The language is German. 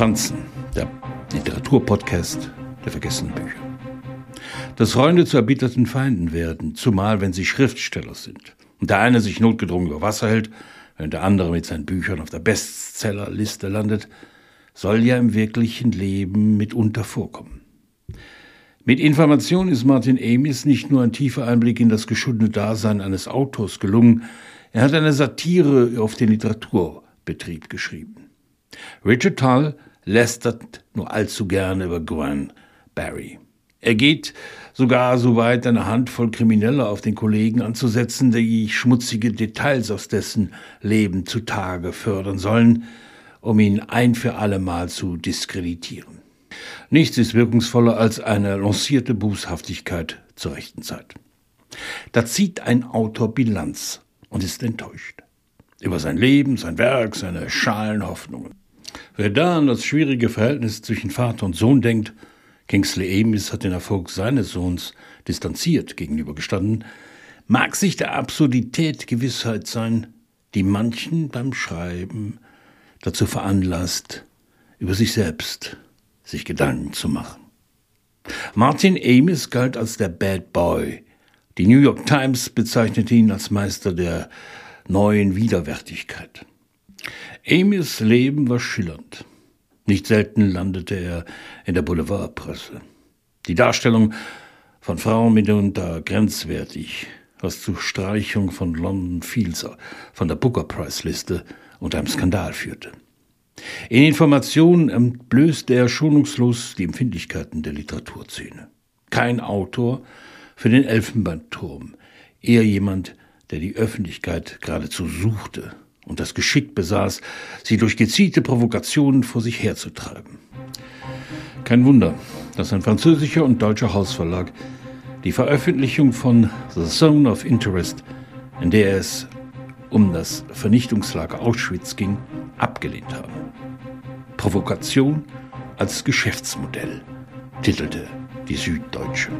Franzen, der Literaturpodcast der vergessenen Bücher. Dass Freunde zu erbitterten Feinden werden, zumal wenn sie Schriftsteller sind und der eine sich notgedrungen über Wasser hält, während der andere mit seinen Büchern auf der Bestsellerliste landet, soll ja im wirklichen Leben mitunter vorkommen. Mit Information ist Martin Amis nicht nur ein tiefer Einblick in das geschundene Dasein eines Autors gelungen, er hat eine Satire auf den Literaturbetrieb geschrieben. Richard Tull lästert nur allzu gerne über Gwen Barry. Er geht sogar so weit, eine Handvoll Krimineller auf den Kollegen anzusetzen, die schmutzige Details aus dessen Leben zutage fördern sollen, um ihn ein für allemal zu diskreditieren. Nichts ist wirkungsvoller als eine lancierte Bußhaftigkeit zur rechten Zeit. Da zieht ein Autor Bilanz und ist enttäuscht. Über sein Leben, sein Werk, seine schalen Hoffnungen. Wer da an das schwierige Verhältnis zwischen Vater und Sohn denkt, Kingsley Amis hat den Erfolg seines Sohns distanziert gegenübergestanden, mag sich der Absurdität Gewissheit sein, die manchen beim Schreiben dazu veranlasst, über sich selbst sich Gedanken zu machen. Martin Amis galt als der Bad Boy. Die New York Times bezeichnete ihn als Meister der neuen Widerwärtigkeit. Amis Leben war schillernd. Nicht selten landete er in der Boulevardpresse. Die Darstellung von Frauen mitunter grenzwertig, was zur Streichung von London Fields von der Booker Prize Liste und einem Skandal führte. In Informationen entblößte er schonungslos die Empfindlichkeiten der Literaturszene. Kein Autor für den Elfenbeinturm, eher jemand, der die Öffentlichkeit geradezu suchte und das Geschick besaß, sie durch gezielte Provokationen vor sich herzutreiben. Kein Wunder, dass ein französischer und deutscher Hausverlag die Veröffentlichung von The Zone of Interest, in der es um das Vernichtungslager Auschwitz ging, abgelehnt haben. Provokation als Geschäftsmodell, titelte die Süddeutsche.